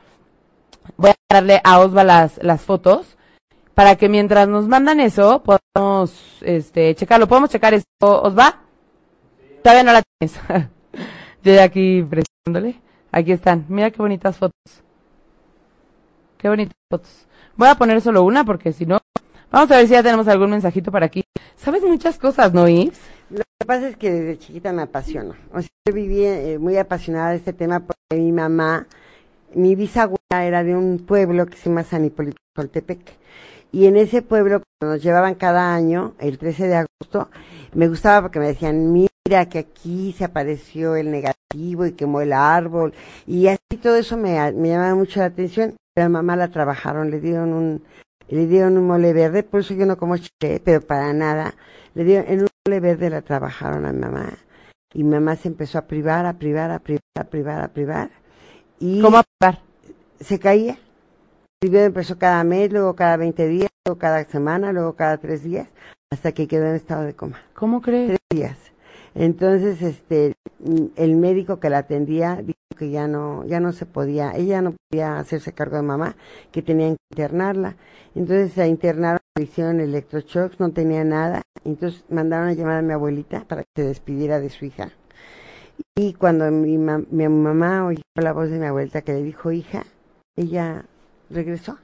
Voy a darle a Osva las, las fotos para que mientras nos mandan eso podamos este, checarlo. ¿Podemos checar esto, Osva? Todavía no la. Yo ya aquí presionándole. Aquí están. Mira qué bonitas fotos. Qué bonitas fotos. Voy a poner solo una porque si no... Vamos a ver si ya tenemos algún mensajito para aquí. Sabes muchas cosas, ¿no, Ives? Lo que pasa es que desde chiquita me apasiona. O sea, yo viví eh, muy apasionada de este tema porque mi mamá, mi bisabuela era de un pueblo que se llama San Hipólito Toltepec. Y en ese pueblo, cuando nos llevaban cada año, el 13 de agosto, me gustaba porque me decían, mira que aquí se apareció el negativo y quemó el árbol. Y así todo eso me, me llamaba mucho la atención. Pero a mamá la trabajaron, le dieron un, le dieron un mole verde, por eso yo no como chile, pero para nada. Le dieron, en un mole verde la trabajaron a mi mamá. Y mi mamá se empezó a privar, a privar, a privar, a privar, a privar. Y ¿Cómo apagar? se caía. Primero empezó cada mes, luego cada 20 días, luego cada semana, luego cada tres días, hasta que quedó en estado de coma. ¿Cómo crees? Tres días. Entonces, este, el médico que la atendía dijo que ya no, ya no se podía, ella no podía hacerse cargo de mamá, que tenían que internarla. Entonces la internaron, le hicieron electroshocks, no tenía nada. Entonces mandaron a llamar a mi abuelita para que se despidiera de su hija. Y cuando mi, ma- mi mamá oyó la voz de mi abuelita que le dijo hija, ella regresó.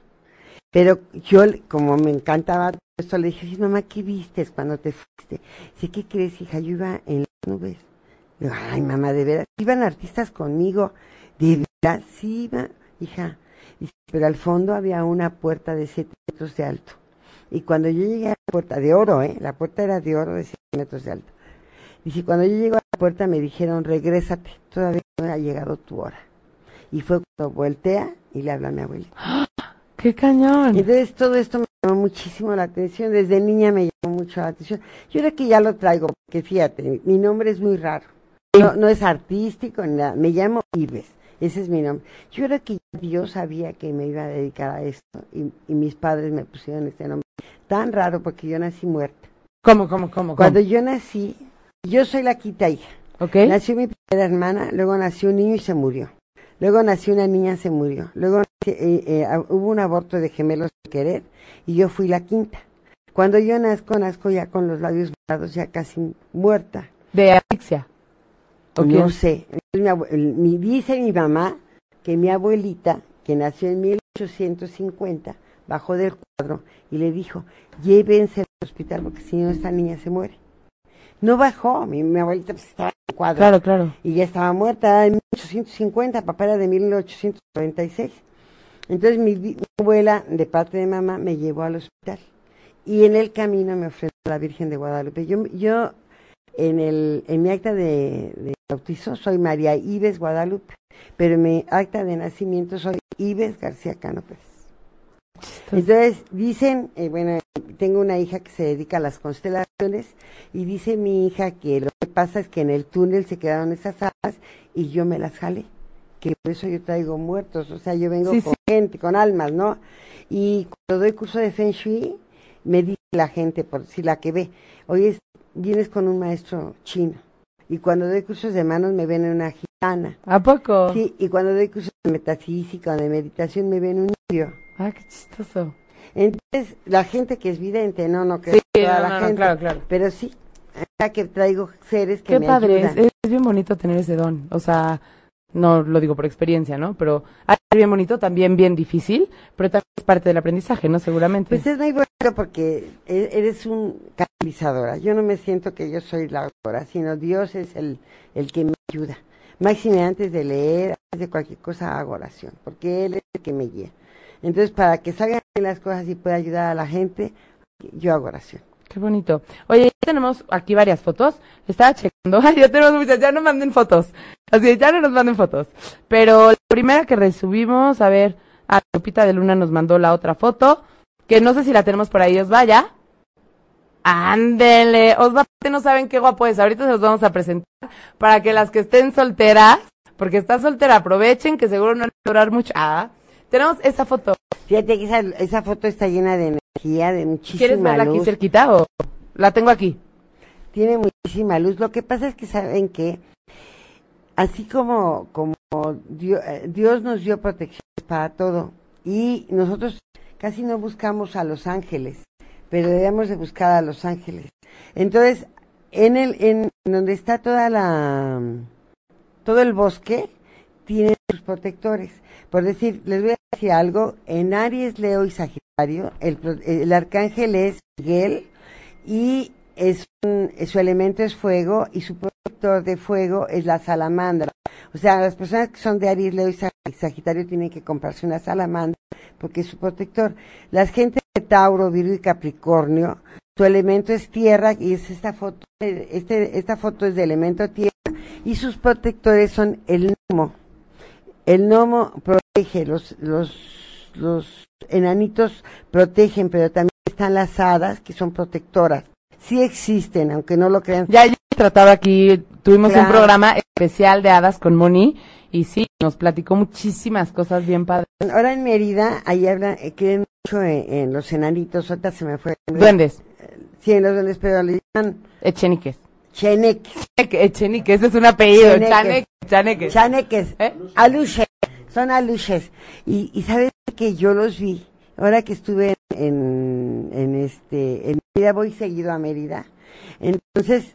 Pero yo, como me encantaba esto, le dije, "Sí, mamá, ¿qué vistes cuando te fuiste? Dice, ¿qué crees, hija? Yo iba en las nubes. Digo, ay, mamá, de veras, iban artistas conmigo. De veras, sí, iba, hija. Dice, pero al fondo había una puerta de siete metros de alto. Y cuando yo llegué a la puerta de oro, ¿eh? La puerta era de oro de siete metros de alto. Dice, cuando yo llego a la puerta me dijeron, regrésate, todavía no ha llegado tu hora. Y fue cuando voltea y le habla a mi abuelita. ¡Qué cañón! Entonces todo esto me llamó muchísimo la atención, desde niña me llamó mucho la atención. Yo creo que ya lo traigo, porque fíjate, mi- nombre es muy raro. No, no es artístico ni nada, me llamo Ives, ese es mi nombre. Yo creo que Dios sabía que me iba a dedicar a esto y, y mis padres me pusieron este nombre. Tan raro porque yo nací muerta. ¿Cómo, cómo, cómo? Cuando yo nací, yo soy la quinta hija. ¿Ok? Nació mi primera hermana, luego nació un niño y se murió. Luego nació una niña, se murió. Luego eh, eh, ah, hubo un aborto de gemelos sin querer y yo fui la quinta. Cuando yo nazco, nazco ya con los labios borrados, ya casi muerta. De asfixia. ¿O no sé. Mi mi- dice mi mamá que mi abuelita, que nació en 1850, bajó del cuadro y le dijo, llévense al hospital porque si no esta niña se muere. No bajó, mi, mi abuelita pues, estaba en el cuadro Claro, claro. y ya estaba muerta en 1850, papá era de 1896. Entonces mi, abuela, de parte de mamá, me llevó al hospital y en el camino me ofreció la Virgen de Guadalupe. Yo, yo en, el, en mi acta de, bautizo soy María Ives Guadalupe, pero en mi acta de nacimiento soy Ives García Cano. Entonces dicen, eh, bueno, tengo una hija que se dedica a las constelaciones y dice mi hija que lo que pasa es que en el túnel se quedaron esas alas y yo me las jalé, que por eso yo traigo muertos, o sea, yo vengo Sí, con sí. gente, con almas, ¿no? Y cuando doy curso de Feng Shui, me dice la gente, por si la que ve, oye, vienes con un maestro chino. Y cuando doy cursos de manos me ven en una gira sana. ¿A poco? Sí, y cuando doy cursos de metafísica o de meditación me ven un niño. Ah, qué chistoso. Entonces, la gente que es vidente, no, no creo Sí, toda no, la no, gente. claro, claro. Pero sí, acá que traigo seres que Qué me padre, es, ayudan. es bien bonito tener ese don. O sea, no lo digo por experiencia, ¿no? Pero es bien bonito, también bien difícil, pero también es parte del aprendizaje, ¿no? Seguramente. Pues es muy bonito porque e- eres un canalizadora. Yo no me siento que yo soy la autora, sino Dios es el, el que me ayuda. Máxime antes de leer, antes de cualquier cosa hago oración, porque Él es el que me guía. Entonces, para que salgan las cosas y pueda ayudar a la gente, yo hago oración. Qué bonito. Oye, ya tenemos aquí varias fotos. Estaba checando. Ay, ya tenemos muchas. Ya no manden fotos. Así, ya no nos manden fotos. Pero la primera que resubimos, a ver, a Lupita de Luna nos mandó la otra foto. Que no sé si la tenemos por ahí, os vaya. Ándele. Osva, no saben qué guapo es. Ahorita se los vamos a presentar para que las que estén solteras, porque está soltera, aprovechen que seguro no van a durar mucho. Ah, tenemos esta foto. Fíjate que esa, esa foto está llena de energía, de muchísima ¿Quieres verla aquí cerquita o la tengo aquí? tiene muchísima luz. Lo que pasa es que saben que así como, como Dios, Dios nos dio protección para todo y nosotros casi no buscamos a los ángeles, pero debemos de buscar a los ángeles. Entonces, en el, en donde está toda la, todo el bosque, tiene sus protectores. Por decir, les voy a algo, en Aries, Leo y Sagitario, el, el arcángel es Miguel y es su elemento es fuego y su protector de fuego es la salamandra. O sea, las personas que son de Aries, Leo y Sag- y Sagitario tienen que comprarse una salamandra porque es su protector. Las gentes de Tauro, Virgo y Capricornio, su elemento es tierra y es esta foto, este, esta foto es de elemento tierra y sus protectores son el gnomo. El gnomo los, los, los enanitos protegen, pero también están las hadas que son protectoras. Sí existen, aunque no lo crean. Ya, ya he tratado aquí, tuvimos un programa especial de hadas con Moni y sí, nos platicó muchísimas cosas bien padres. Ahora en Mérida, ahí hablan, eh, creen mucho en, en los enanitos, ahorita se me fue. Duendes, Sí, en los duendes, pero le llaman echeniques. cheneques. Echenique, ese es un apellido, Cheneques. chaneque, chaneque. Chaneques, ¿Eh? Son aluches. Y, y sabes que yo los vi, ahora que estuve en, en este, en Mérida, voy seguido a Mérida. Entonces,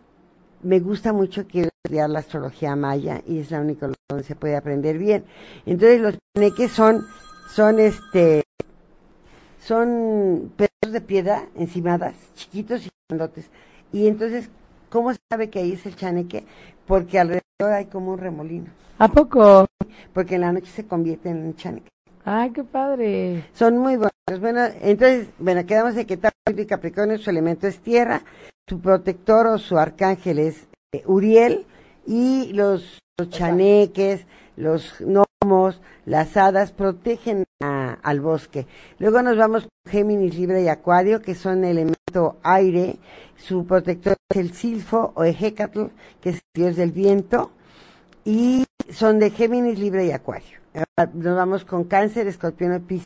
me gusta mucho quiero estudiar la astrología maya y es la única donde se puede aprender bien. Entonces, los chaneques son, son este, son pedazos de piedra encimadas, chiquitos y grandotes. Y entonces, ¿cómo sabe que ahí es el chaneque? Porque alrededor hay como un remolino. ¿A poco? Porque en la noche se convierten en chaneque. Ay, qué padre. Son muy buenos. Bueno, entonces, bueno, quedamos de que Tauro y Capricornio su elemento es tierra, su protector o su arcángel es eh, Uriel y los, los chaneques, los gnomos, las hadas protegen a- al bosque. Luego nos vamos con Géminis, Libra y Acuario, que son aire. Su protector es el Silfo o Ejecatl, que es el dios del viento. Y son de Géminis, Libra y Acuario. Ahora Nos vamos con Cáncer, Escorpión Piscis.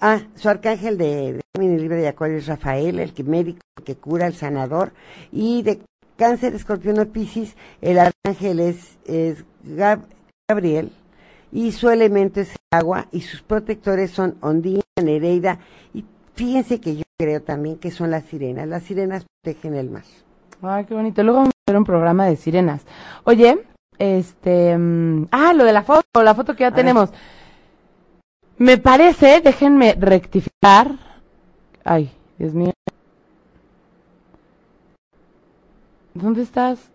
Ah, su arcángel de, Géminis, Libra y Acuario es Rafael, el que médico, que cura, el sanador. Y de Cáncer, Escorpión y Piscis, el arcángel es, es Gab- Gabriel. Y su elemento es el agua y sus protectores son Ondina, Nereida. Y fíjense que yo creo también que son las sirenas. Las sirenas protegen el mar. Ay, qué bonito. Luego vamos a hacer un programa de sirenas. Oye, este... mm, ah, lo de la foto, la foto que ya tenemos. Me parece, déjenme rectificar. Ay, Dios mío. ¿Dónde estás?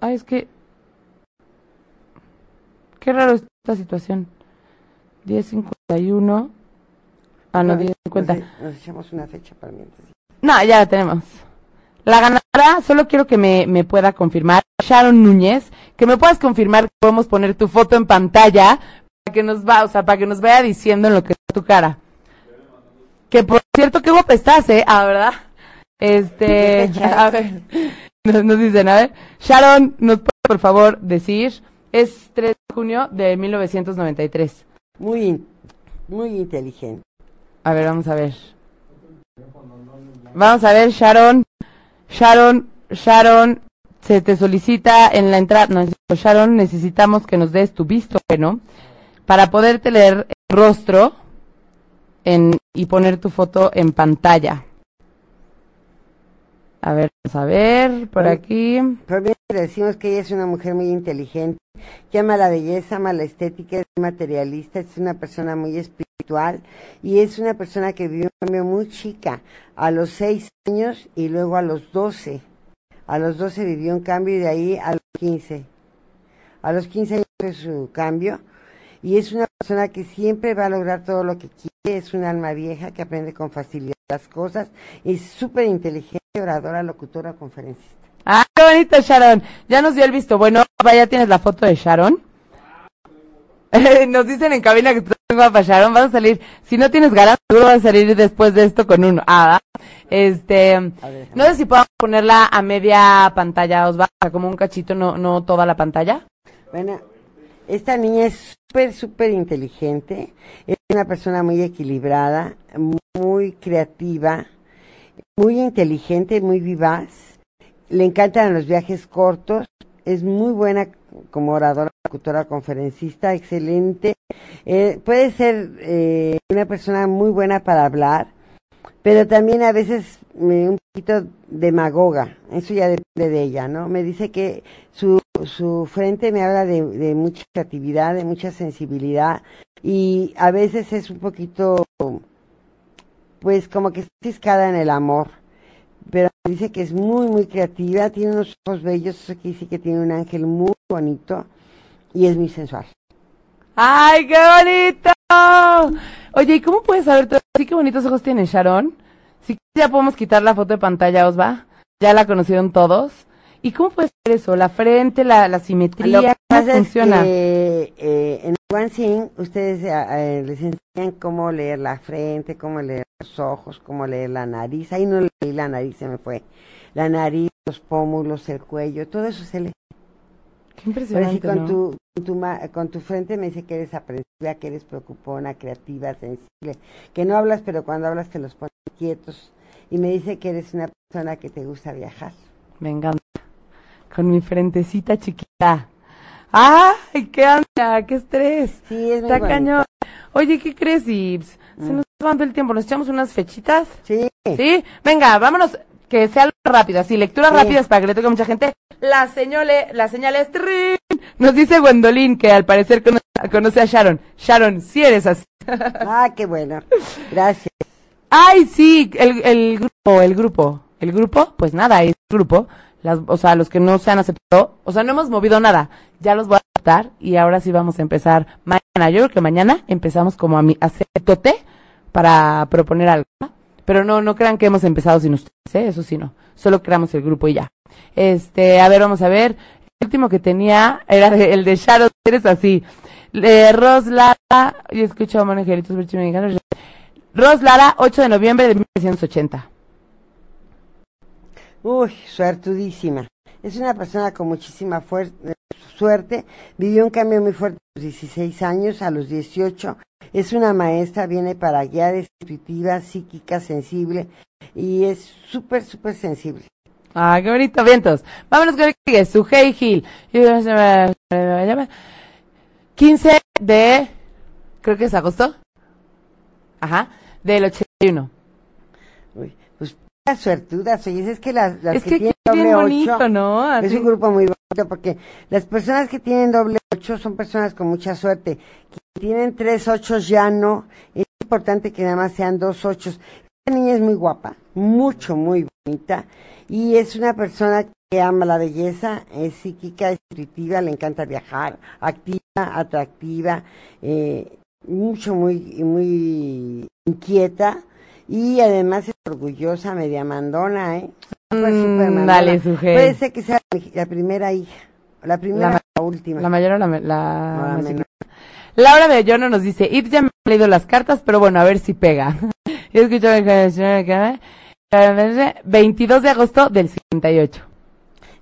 Ay, es que... Qué raro esta situación. 10.51. Ah, no, 10.50. Nos, nos echamos una fecha para mientras. No, ya la tenemos. La ganadora, solo quiero que me, me pueda confirmar, Sharon Núñez, que me puedas confirmar que podemos poner tu foto en pantalla para que nos va, o sea, para que nos vaya diciendo en lo que está tu cara. Que por cierto, qué guapa estás, eh, ah, ¿verdad? Este, a ver, nos, nos dicen, a ver, Sharon, ¿nos puede por favor decir? Es 3 de junio de 1993. Muy, muy inteligente. A ver, vamos a ver. Vamos a ver, Sharon. Sharon, Sharon, se te solicita en la entrada, no, Sharon, necesitamos que nos des tu visto bueno para poderte leer el rostro en, y poner tu foto en pantalla. A ver, vamos a ver, por aquí. Le decimos que ella es una mujer muy inteligente, que ama la belleza, ama la estética, es materialista, es una persona muy espiritual y es una persona que vivió un cambio muy chica, a los seis años y luego a los doce. A los doce vivió un cambio y de ahí a los quince. A los quince años fue su cambio y es una persona que siempre va a lograr todo lo que quiere, es un alma vieja que aprende con facilidad las cosas, es súper inteligente, oradora, locutora, conferencista. Ah, qué bonito, Sharon. Ya nos dio el visto. Bueno, ya tienes la foto de Sharon. nos dicen en cabina que tú eres guapa, Sharon. Vas a salir. Si no tienes ganas, seguro vas a salir después de esto con uno. Ah, este. no sé si podemos ponerla a media pantalla, os va como un cachito, no, no toda la pantalla. Bueno, esta niña es súper, súper inteligente. Es una persona muy equilibrada, muy creativa, muy inteligente, muy vivaz. Le encantan los viajes cortos. Es muy buena como oradora, locutora, conferencista, excelente. Eh, puede ser eh, una persona muy buena para hablar, pero también a veces un poquito demagoga. Eso ya depende de ella, ¿no? Me dice que su, su frente me habla de, de mucha creatividad, de mucha sensibilidad y a veces es un poquito pues como que está ciscada en el amor. Pero dice que es muy, muy creativa, tiene unos ojos bellos, eso quiere decir que tiene un ángel muy bonito y es muy sensual. ¡Ay, qué bonito! Oye, ¿y cómo puedes saber todo? ¿Sí qué bonitos ojos tiene Sharon? Sí, ya podemos quitar la foto de pantalla, Osva. Ya la conocieron todos. ¿Y cómo puede ser eso? La frente, la, la simetría, ¿cómo funciona? que, eh, en One ustedes eh, eh, les enseñan cómo leer la frente, cómo leer los ojos, cómo leer la nariz. Ahí no leí la nariz, se me fue. La nariz, los pómulos, el cuello, todo eso se lee. Qué impresionante, con, tu, con, tu, con tu frente me dice que eres aprensiva, que eres preocupona, creativa, sensible, que no hablas, pero cuando hablas te los pones quietos. Y me dice que eres una persona que te gusta viajar. Me encanta con mi frentecita chiquita. ¡Ay, qué anda! ¡Qué estrés! Sí, es Está cañón. Oye, ¿qué crees, Ips? Se mm. nos el tiempo. ¿Nos echamos unas fechitas? Sí. ¿Sí? Venga, vámonos. Que sea rápido, así, lecturas rápidas para que le toque a mucha gente. La señale, la señal es Nos dice Gwendolyn que al parecer conoce, a Sharon. Sharon, si eres así. ah, qué bueno. Gracias. Ay, sí, el, el grupo, el grupo. El grupo, pues nada, es grupo las, o sea, los que no se han aceptado, o sea, no hemos movido nada, ya los voy a aceptar y ahora sí vamos a empezar mañana. Yo creo que mañana empezamos como a, mi, a hacer tote para proponer algo, pero no, no crean que hemos empezado sin ustedes, ¿eh? eso sí no, solo creamos el grupo y ya. Este, a ver, vamos a ver, el último que tenía era el de Sharon, eres así. de Ros Lara, yo escucho a Manejeritos Ros Lara, 8 de noviembre de 1980. Uy, suertudísima. Es una persona con muchísima suerte. Vivió un cambio muy fuerte a los 16 años, a los 18. Es una maestra, viene para guiar, intuitiva, psíquica, sensible y es súper, súper sensible. Ah, qué bonito, vientos. Vámonos con el su Hey Hill. 15 de, creo que es agosto. Ajá, del 81 suertudas, oye, es que las, las que, tienen doble bonito, ¿no? es un grupo muy bonito porque las personas que tienen doble ocho son personas con mucha suerte. Que tienen tres ochos ya no, es importante que nada más sean dos ochos. Esta niña es muy guapa, mucho, muy bonita y es una persona que ama la belleza, es psíquica, espiritiva, le encanta viajar, activa, atractiva, eh, mucho, muy, muy inquieta y además es orgullosa, media mandona, ¿eh? Mm, dale, su Puede ser que sea la primera hija, la primera la, la última. La mayor o la, la, la Laura Bellono nos dice, ya me ha leído las cartas, pero bueno, a ver si pega. Yo escucho 22 de agosto del 58.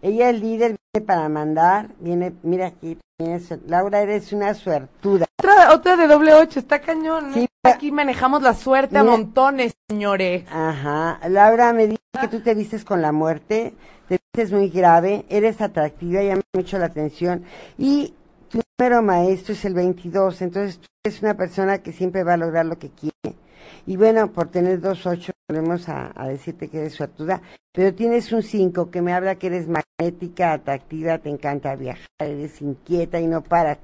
Ella es líder, viene para mandar, viene, mira aquí, Laura, eres una suertuda. Otra, otra de doble ocho, está cañón. Sí, aquí manejamos la suerte a montones, señores. Ajá, Laura me dice que tú te vistes con la muerte, te vistes muy grave, eres atractiva, llama mucho la atención y tu número maestro es el 22, entonces tú eres una persona que siempre va a lograr lo que quiere. Y bueno, por tener dos ocho, volvemos a, decirte que eres suertuda, pero tienes un cinco que me habla que eres magnética, atractiva, te encanta viajar, eres inquieta y no paras.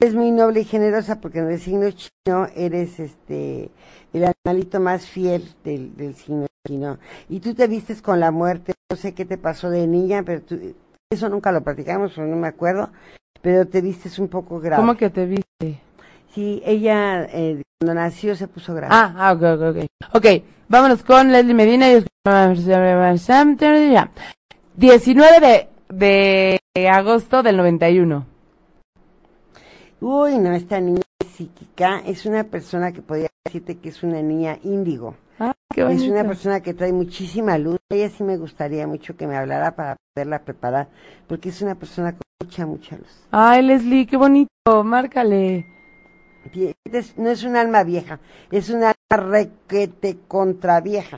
Eres muy noble y generosa porque en el signo chino eres este el animalito más fiel del, del signo chino. Y tú te vistes con la muerte, no sé qué te pasó de niña, pero tú, eso nunca lo practicamos, no me acuerdo, pero te vistes un poco grave. ¿Cómo que te viste? Sí, ella eh, cuando nació se puso grave. Ah, ah, ok, ok, ok. Ok, vámonos con Leslie Medina. Y... 19 de, de agosto del 91. Uy, no, esta niña psíquica es una persona que podría decirte que es una niña índigo. Ah, qué es una persona que trae muchísima luz. Ella sí me gustaría mucho que me hablara para poderla preparar, porque es una persona con mucha, mucha luz. Ay, Leslie, qué bonito, márcale. No es un alma vieja, es una requete contra vieja.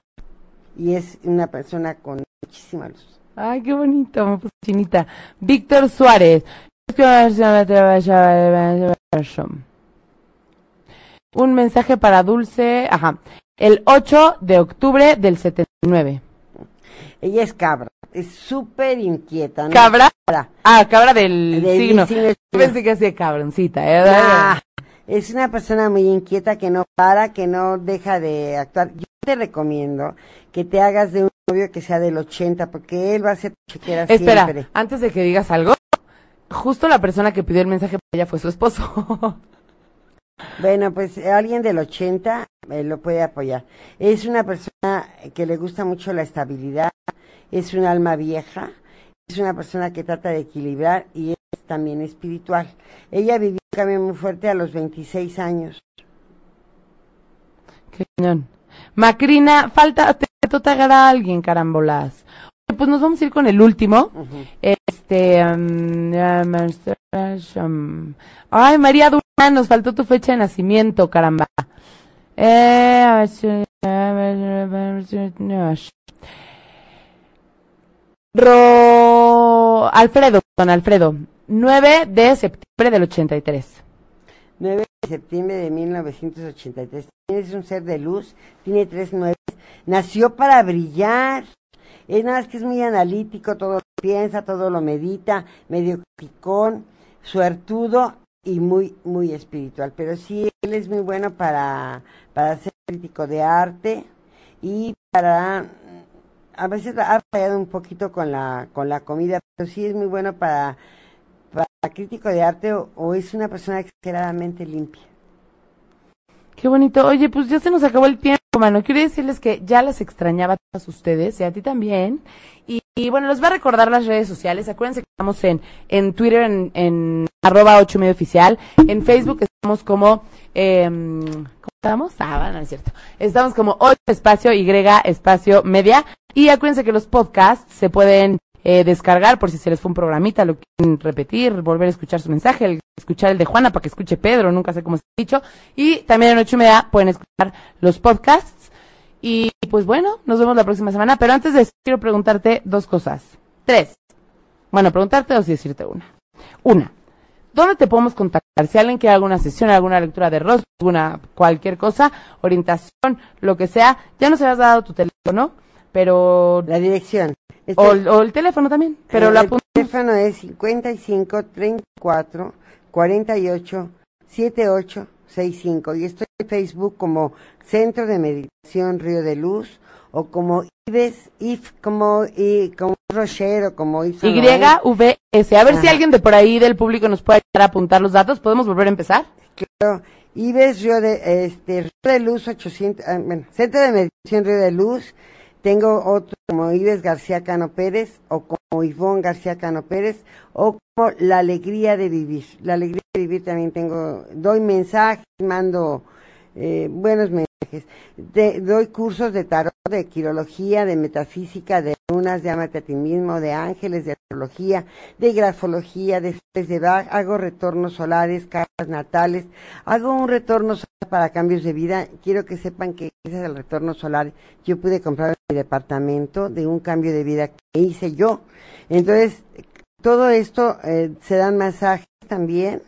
Y es una persona con muchísima luz. Ay, qué bonito, me puse chinita. Víctor Suárez. Un mensaje para Dulce, ajá, el 8 de octubre del 79. Ella es cabra, es súper inquieta. ¿no? ¿Cabra? Ah, cabra del, signo. Pensé que hacía cabroncita. ¿eh? Es una persona muy inquieta que no para, que no deja de actuar. Yo te recomiendo que te hagas de un novio que sea del 80, porque él va a ser chequera Espera, antes de que digas algo, justo la persona que pidió el mensaje para ella fue su esposo. Bueno, pues alguien del 80 eh, lo puede apoyar. Es una persona que le gusta mucho la estabilidad, es un alma vieja, es una persona que trata de equilibrar y es también espiritual. Ella vivió un cambio muy fuerte a los 26 años. Qué cañón. Macrina, falta, te, te a alguien, carambolas pues nos vamos a ir con el último. Este. Um, ay, María Durán, nos faltó tu fecha de nacimiento, caramba. Eh, Ro... Alfredo, don Alfredo. 9 de septiembre del 83. 9 de septiembre de 1983. Es un ser de luz, tiene tres nueve. Nació para brillar. Es nada más que es muy analítico, todo lo piensa, todo lo medita, medio picón, suertudo y muy, muy espiritual. Pero sí, él es muy bueno para, para ser crítico de arte y para a veces ha fallado un poquito con la con la comida, pero sí es muy bueno para, para crítico de arte o es una persona exageradamente limpia. Qué bonito. Oye, pues ya se nos acabó el tiempo, mano. Quiero decirles que ya las extrañaba a todos ustedes y a ti también. Y, bueno, les voy a recordar las redes sociales. Acuérdense que estamos en, en Twitter, en, arroba 8 medio oficial. En Facebook estamos como, ¿cómo estamos? Ah, no es cierto. Estamos como 8 espacio Y espacio media. Y acuérdense que los podcasts se pueden eh, descargar por si se les fue un programita, lo quieren repetir, volver a escuchar su mensaje, escuchar el de Juana para que escuche Pedro, nunca sé cómo se ha dicho. Y también en ocho y media pueden escuchar los podcasts. Y pues bueno, nos vemos la próxima semana. Pero antes de eso, quiero preguntarte dos cosas. Tres. Bueno, preguntarte dos y decirte una. Una. ¿Dónde te podemos contactar? Si alguien quiere alguna sesión, alguna lectura de rostro, alguna cualquier cosa, orientación, lo que sea, ya nos habías dado tu teléfono, pero... La dirección. O, o, el teléfono también, pero la el teléfono es 55 34 48 78 65 y estoy en Facebook como Centro de Meditación Río de Luz o como Ives, If, como, y, como Rocher o como Y V S. A ver si alguien de por ahí del público nos puede ayudar a apuntar los datos. ¿Podemos volver a empezar? Claro. Ives Río de, este, Río de Luz 800, ah, bueno, Centro de Meditación Río de Luz tengo otro como Ives García Cano Pérez o como Ivonne García Cano Pérez o como La Alegría de Vivir. La Alegría de Vivir también tengo, doy mensajes, mando eh, buenos mensajes. De- doy cursos de tarot, de quirología, de metafísica, de lunas, de amate a ti mismo, de ángeles, de astrología, de grafología, de de Bach. Hago retornos solares, cartas natales. Hago un retorno solar para cambios de vida. Quiero que sepan que gracias al retorno solar yo pude comprar mi departamento de un cambio de vida que hice yo. Entonces, todo esto eh, se dan masajes también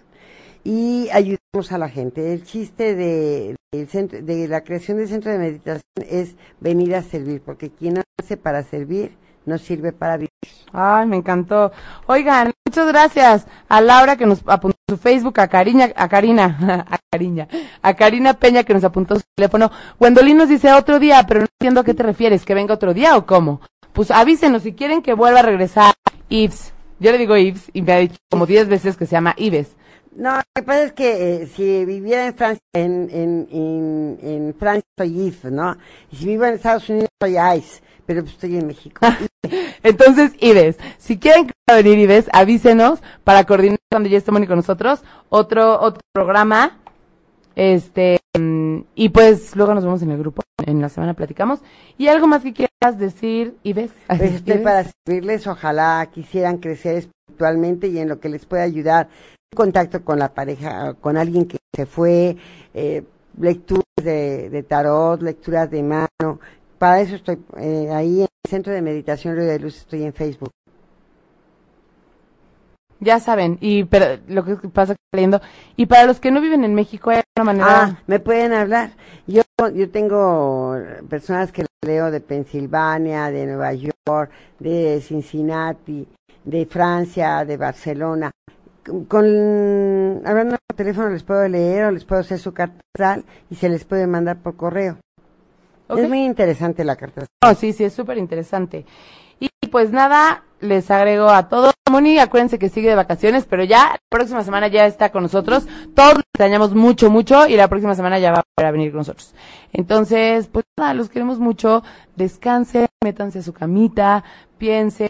y ayudamos a la gente. El chiste de, centro- de la creación del centro de meditación es venir a servir, porque quien hace para servir no sirve para vivir. Ay, me encantó. Oigan, muchas gracias a Laura que nos apuntó su Facebook, a Karina, a Karina, a Karina, a Karina Peña que nos apuntó su teléfono. Gwendolyn nos dice otro día, pero no entiendo a qué te refieres, que venga otro día o cómo. Pues avísenos si quieren que vuelva a regresar Ives. Yo le digo Ives y me ha dicho como 10 veces que se llama Ives. No, lo que pasa es que eh, si viviera en Francia, en, en, en, en Francia soy Yves, ¿no? Y si vivo en Estados Unidos soy Ice, pero pues estoy en México. Entonces, Ives, si quieren venir Ives, avísenos para coordinar cuando ya esté Moni con nosotros otro otro programa. Este, y pues luego nos vemos en el grupo, en la semana platicamos. ¿Y algo más que quieras decir, Ives? Pues estoy Ives? para servirles, ojalá quisieran crecer espiritualmente y en lo que les pueda ayudar, contacto con la pareja, con alguien que se fue, eh, lecturas de, de tarot, lecturas de mano. Para eso estoy eh, ahí en el Centro de Meditación Río de Luz, estoy en Facebook. Ya saben, y pero lo que pasa leyendo. Y para los que no viven en México, hay alguna manera. Ah, me pueden hablar. Yo, yo tengo personas que leo de Pensilvania, de Nueva York, de Cincinnati, de Francia, de Barcelona. Con- hablando por teléfono les puedo leer o les puedo hacer su carta astral y se les puede mandar por correo. Es muy interesante la carta astral. No, sí, sí, es súper interesante. Y pues nada, les agrego a todos. Moni, acuérdense que sigue de vacaciones, pero ya la próxima semana ya está con nosotros. Todos los extrañamos mucho, mucho y la próxima semana ya va a venir con nosotros. Entonces, pues nada, los queremos mucho. Descansen, métanse a su camita, piensen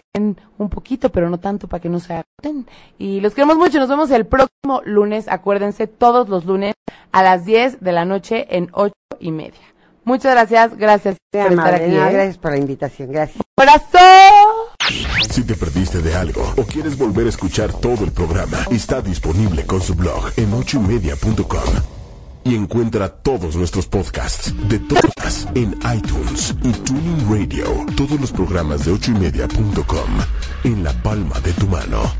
un poquito, pero no tanto para que no se agoten. Y los queremos mucho. Nos vemos el próximo lunes. Acuérdense, todos los lunes a las 10 de la noche en ocho y media. Muchas gracias, gracias por estar aquí. no, ¿eh? Gracias por la invitación. Gracias. ¡Corazón! Si te perdiste de algo o quieres volver a escuchar todo el programa, está disponible con su blog en ochoymedia.com. Y encuentra todos nuestros podcasts de todas en iTunes y Tuning Radio. Todos los programas de ochoymedia.com en la palma de tu mano.